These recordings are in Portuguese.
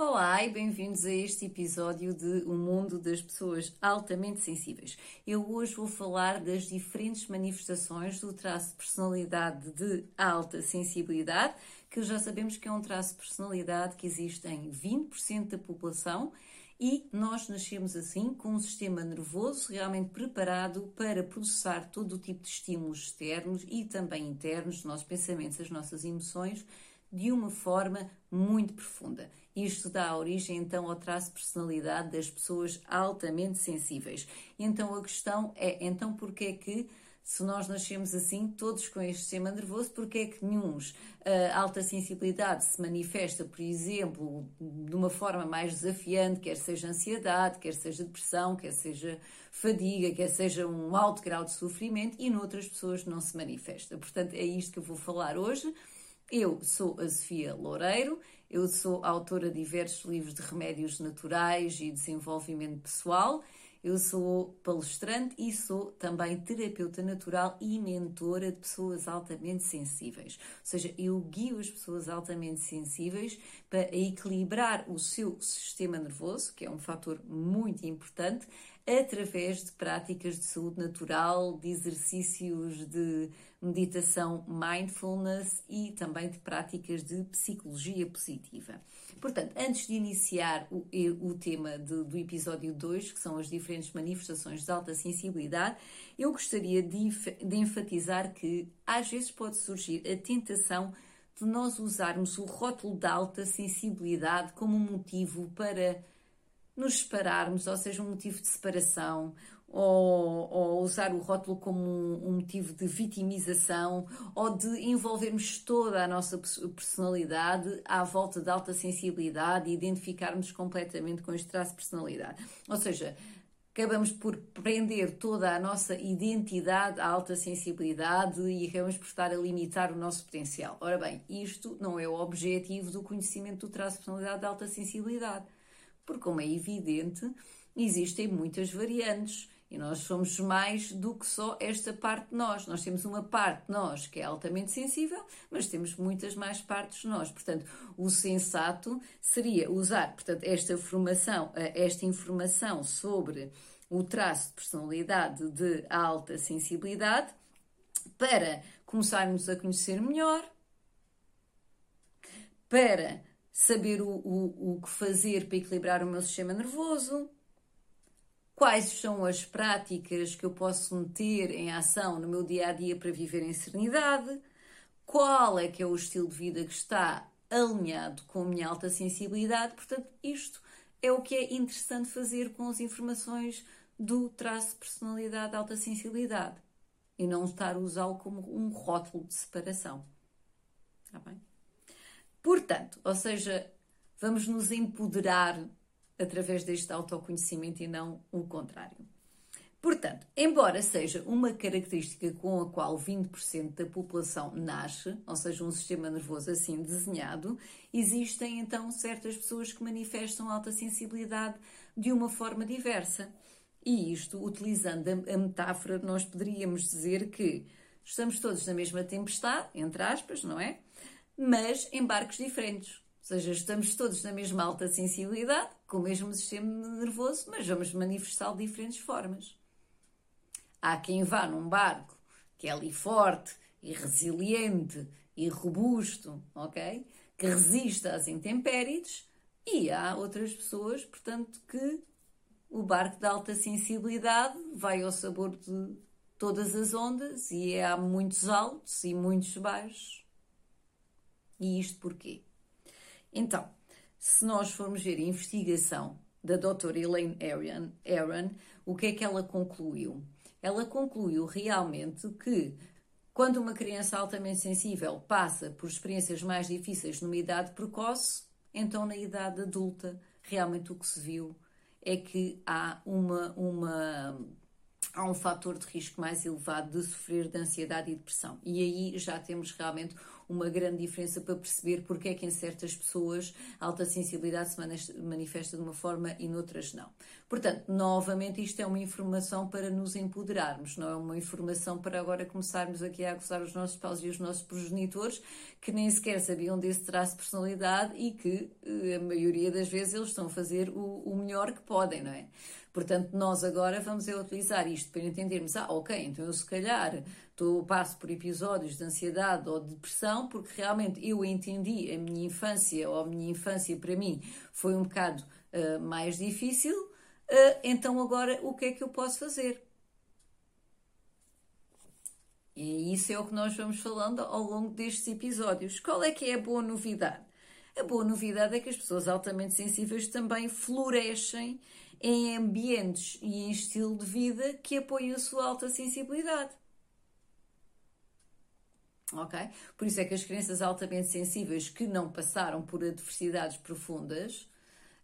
Olá e bem-vindos a este episódio de O Mundo das Pessoas Altamente Sensíveis. Eu hoje vou falar das diferentes manifestações do traço de personalidade de alta sensibilidade, que já sabemos que é um traço de personalidade que existe em 20% da população e nós nascemos assim com um sistema nervoso realmente preparado para processar todo o tipo de estímulos externos e também internos, os nossos pensamentos, as nossas emoções, de uma forma muito profunda. Isto dá origem então ao traço de personalidade das pessoas altamente sensíveis. Então a questão é, então porquê é que se nós nascemos assim, todos com este sistema nervoso, porque é que nenhum a alta sensibilidade se manifesta, por exemplo, de uma forma mais desafiante, quer seja ansiedade, quer seja depressão, quer seja fadiga, quer seja um alto grau de sofrimento, e noutras pessoas não se manifesta. Portanto, é isto que eu vou falar hoje. Eu sou a Sofia Loureiro, eu sou autora de diversos livros de remédios naturais e desenvolvimento pessoal. Eu sou palestrante e sou também terapeuta natural e mentora de pessoas altamente sensíveis. Ou seja, eu guio as pessoas altamente sensíveis para equilibrar o seu sistema nervoso, que é um fator muito importante, através de práticas de saúde natural, de exercícios de meditação mindfulness e também de práticas de psicologia positiva. Portanto, antes de iniciar o, o tema de, do episódio 2, que são as diferentes manifestações de alta sensibilidade, eu gostaria de, de enfatizar que às vezes pode surgir a tentação de nós usarmos o rótulo da alta sensibilidade como motivo para nos separarmos, ou seja, um motivo de separação, ou, ou usar o rótulo como um, um, motivo de vitimização, ou de envolvermos toda a nossa personalidade à volta de alta sensibilidade e identificarmos completamente com este traço de personalidade. Ou seja, acabamos por prender toda a nossa identidade à alta sensibilidade e acabamos por estar a limitar o nosso potencial. Ora bem, isto não é o objetivo do conhecimento do traço de personalidade de alta sensibilidade porque, como é evidente, existem muitas variantes e nós somos mais do que só esta parte de nós. Nós temos uma parte de nós que é altamente sensível, mas temos muitas mais partes de nós. Portanto, o sensato seria usar portanto, esta, informação, eh, esta informação sobre o traço de personalidade de alta sensibilidade para começarmos a conhecer melhor, para saber o, o, o que fazer para equilibrar o meu sistema nervoso, quais são as práticas que eu posso meter em ação no meu dia a dia para viver em serenidade, qual é que é o estilo de vida que está alinhado com a minha alta sensibilidade. Portanto, isto é o que é interessante fazer com as informações do traço de personalidade de alta sensibilidade e não estar a usá-lo como um rótulo de separação. Está bem? Portanto, ou seja, vamos nos empoderar através deste autoconhecimento e não o contrário. Portanto, embora seja uma característica com a qual 20% da população nasce, ou seja, um sistema nervoso assim desenhado, existem então certas pessoas que manifestam alta sensibilidade de uma forma diversa. E isto, utilizando a metáfora, nós poderíamos dizer que estamos todos na mesma tempestade, entre aspas, não é? Mas em barcos diferentes. Ou seja, estamos todos na mesma alta sensibilidade, com o mesmo sistema nervoso, mas vamos manifestá-lo de diferentes formas. Há quem vá num barco que é ali forte e resiliente e robusto, ok? Que resista às intempéries, e há outras pessoas, portanto, que o barco de alta sensibilidade vai ao sabor de todas as ondas e há muitos altos e muitos baixos. E isto porquê? Então, se nós formos ver a investigação da doutora Elaine Aaron, Aaron, o que é que ela concluiu? Ela concluiu realmente que quando uma criança altamente sensível passa por experiências mais difíceis numa idade precoce, então na idade adulta, realmente o que se viu é que há uma, uma há um fator de risco mais elevado de sofrer de ansiedade e depressão. E aí já temos realmente uma grande diferença para perceber porque é que em certas pessoas a alta sensibilidade se manifesta de uma forma e noutras não. Portanto, novamente, isto é uma informação para nos empoderarmos, não é uma informação para agora começarmos aqui a acusar os nossos pais e os nossos progenitores que nem sequer sabiam desse traço de personalidade e que eh, a maioria das vezes eles estão a fazer o, o melhor que podem, não é? Portanto, nós agora vamos é utilizar isto para entendermos, ah, ok, então eu se calhar tô, passo por episódios de ansiedade ou de depressão porque realmente eu entendi a minha infância ou a minha infância para mim foi um bocado uh, mais difícil, uh, então agora o que é que eu posso fazer? E isso é o que nós vamos falando ao longo destes episódios. Qual é que é a boa novidade? A boa novidade é que as pessoas altamente sensíveis também florescem em ambientes e em estilo de vida que apoiam a sua alta sensibilidade. Ok? Por isso é que as crianças altamente sensíveis que não passaram por adversidades profundas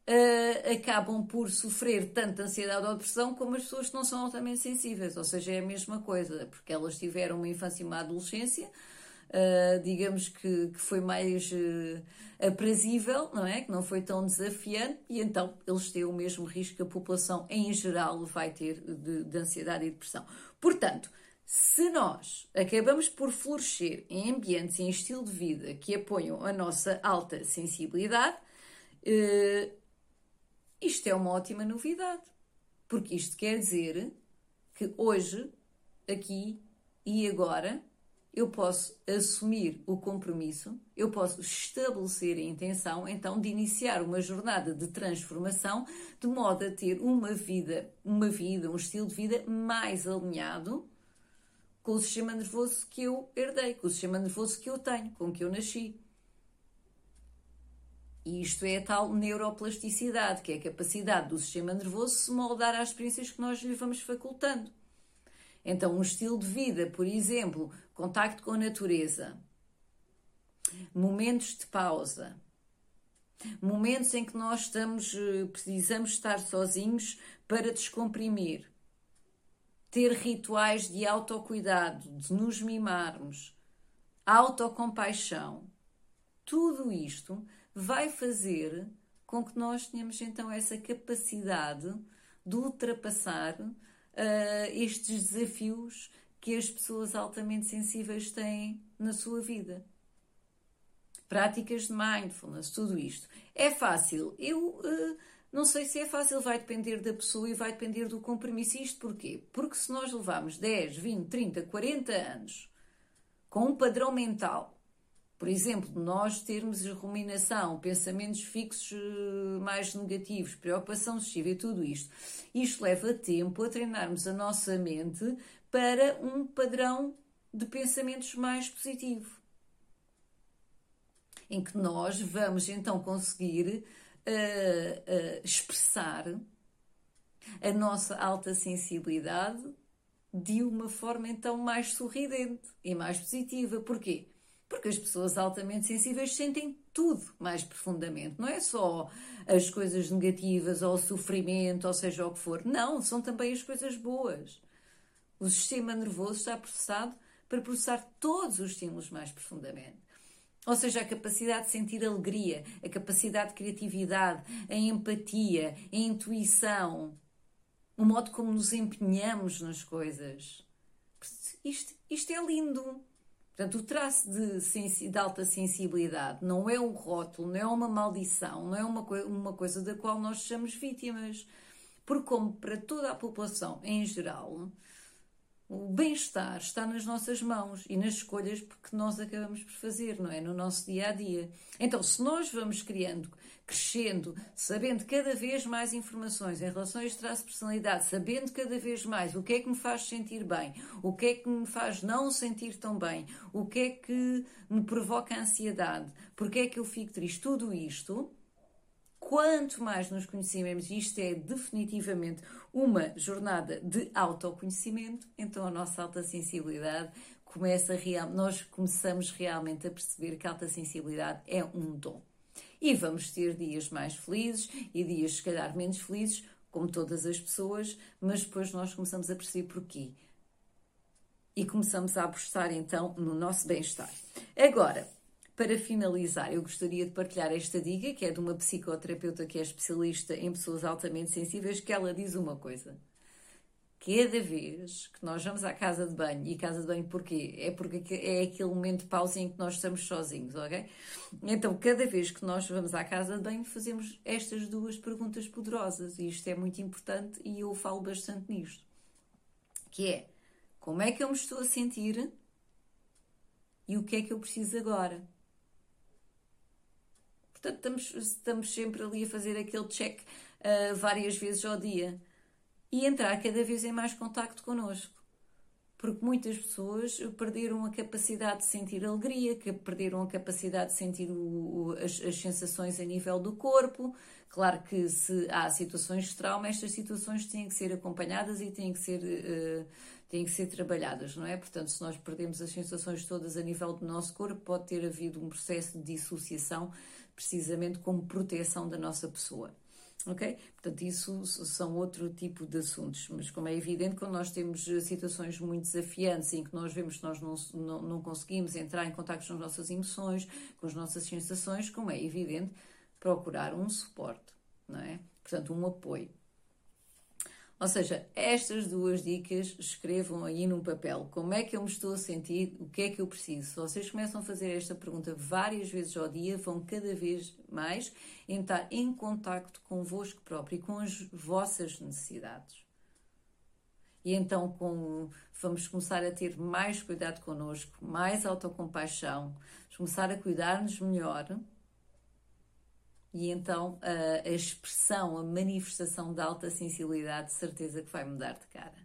uh, acabam por sofrer tanto ansiedade ou depressão como as pessoas que não são altamente sensíveis. Ou seja, é a mesma coisa, porque elas tiveram uma infância e uma adolescência uh, digamos que, que, foi mais uh, aprazível, não é? Que não foi tão desafiante e então eles têm o mesmo risco que a população em geral vai ter de, de ansiedade e depressão. Portanto, se nós acabamos por florescer em ambientes e em estilo de vida que apoiam a nossa alta sensibilidade, uh, isto é uma ótima novidade. Porque isto quer dizer que hoje, aqui e agora, eu posso assumir o compromisso, eu posso estabelecer a intenção, então, de iniciar uma jornada de transformação de modo a ter uma vida, uma vida, um estilo de vida mais alinhado com o sistema nervoso que eu herdei, com o sistema nervoso que eu tenho, com que eu nasci. E isto é a tal neuroplasticidade, que é a capacidade do sistema nervoso se moldar às experiências que nós lhe vamos facultando. Então, um estilo de vida, por exemplo, contacto com a natureza, momentos de pausa, momentos em que nós estamos, eh, precisamos estar sozinhos para descomprimir, ter rituais de autocuidado, de nos mimarmos, autocompaixão, tudo isto vai fazer com que nós tenhamos então essa capacidade de ultrapassar uh, estes desafios que as pessoas altamente sensíveis têm na sua vida. Práticas de mindfulness, tudo isto. É fácil. Eu uh, não sei se é fácil, vai depender da pessoa e vai depender do compromisso. Isto porquê? Porque se nós levamos 10, 20, 30, 40 anos com um padrão mental por exemplo, nós termos ruminação, pensamentos fixos eh, mais negativos, preocupação excessiva e tudo isto. Isto leva tempo a treinarmos a nossa mente para um padrão de pensamentos mais positivo. Em que nós vamos então conseguir uh, uh, expressar a nossa alta sensibilidade de uma forma então mais sorridente e mais positiva. Porquê? Porque as pessoas altamente sensíveis sentem tudo mais profundamente. Não é só as coisas negativas ou o sofrimento, ou seja o que for. Não, são também as coisas boas. O sistema nervoso está processado para processar todos os estímulos mais profundamente. Ou seja, a capacidade de sentir alegria, a capacidade de criatividade, a empatia, a intuição, o modo como nos empenhamos nas coisas. Isto, isto é lindo. Portanto, o traço de, de, alta sensibilidade não é um rótulo, não é uma maldição, não é uma, uma coisa da qual nós somos vítimas. Porque, como para toda a população em geral, o bem-estar está nas nossas mãos e nas escolhas que nós acabamos por fazer, não é? No nosso dia a dia. Então, se nós vamos criando, crescendo, sabendo cada vez mais informações em relação a este traço de personalidade, sabendo cada vez mais o que é que me faz sentir bem, o que é que me faz não sentir tão bem, o que é que me provoca ansiedade, porque é que eu fico triste, tudo isto quanto mais nos conhecemos, e isto é definitivamente uma jornada de autoconhecimento, então a nossa alta sensibilidade começa real, nós começamos realmente a perceber que a alta sensibilidade é um dom. E vamos ter dias mais felizes e dias, se calhar, menos felizes, como todas as pessoas, mas depois nós começamos a perceber porquê. E começamos a apostar então no nosso bem-estar. Agora, para finalizar, eu gostaria de partilhar esta dica, que é de uma psicoterapeuta que é especialista em pessoas altamente sensíveis, que ela diz uma coisa. Cada vez que nós vamos à casa de banho, e casa de banho porquê? É porque é aquele momento de pausa em que nós estamos sozinhos, ok? Então, cada vez que nós vamos à casa de banho, fazemos estas duas perguntas poderosas, e isto é muito importante e eu falo bastante nisto. Que é, como é que eu me estou a sentir e o que é que eu preciso agora? Portanto, estamos, estamos sempre ali a fazer aquele check uh, várias vezes ao dia e entrar cada vez em mais contacto connosco. Porque muitas pessoas perderam a capacidade de sentir alegria, que perderam a capacidade de sentir o, o, as, as, sensações a nível do corpo. Claro que se há situações de trauma, estas situações têm que ser acompanhadas e têm que ser, uh, têm que ser trabalhadas, não é? Portanto, se nós perdemos as sensações todas a nível do nosso corpo, pode ter havido um processo de dissociação precisamente como proteção da nossa pessoa. Ok? Portanto, isso são outro tipo de assuntos, mas como é evidente, quando nós temos eh, situações muito desafiantes em que nós vemos que nós não, não, não conseguimos entrar em contato com as nossas emoções, com as nossas sensações, como é evidente, procurar um suporte, não é? Portanto, um apoio. Ou seja, estas duas dicas escrevam aí num papel. Como é que eu me estou a sentir? O que é que eu preciso? Se vocês começam a fazer esta pergunta várias vezes ao dia, vão cada vez mais entrar em contacto convosco próprio e com as vossas necessidades. E então com, vamos começar a ter mais cuidado connosco, mais autocompaixão, começar a cuidar-nos melhor e então a, a expressão, a manifestação da alta sensibilidade, de certeza que vai mudar de cara.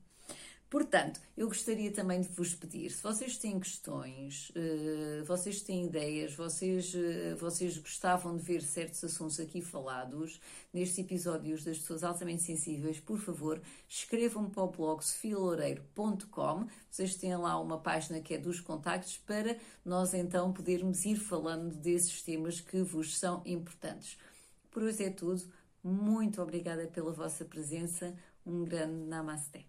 Portanto, eu gostaria também de vos pedir, se vocês têm questões, uh, vocês têm ideias, vocês, uh, vocês gostavam de ver certos assuntos aqui falados nestes episódios das pessoas altamente sensíveis, por favor, escrevam para o blog sofialoureiro.com. Vocês têm lá uma página que é dos contactos para nós então podermos ir falando desses temas que vos são importantes. Por hoje é tudo. Muito obrigada pela vossa presença. Um grande Namaste.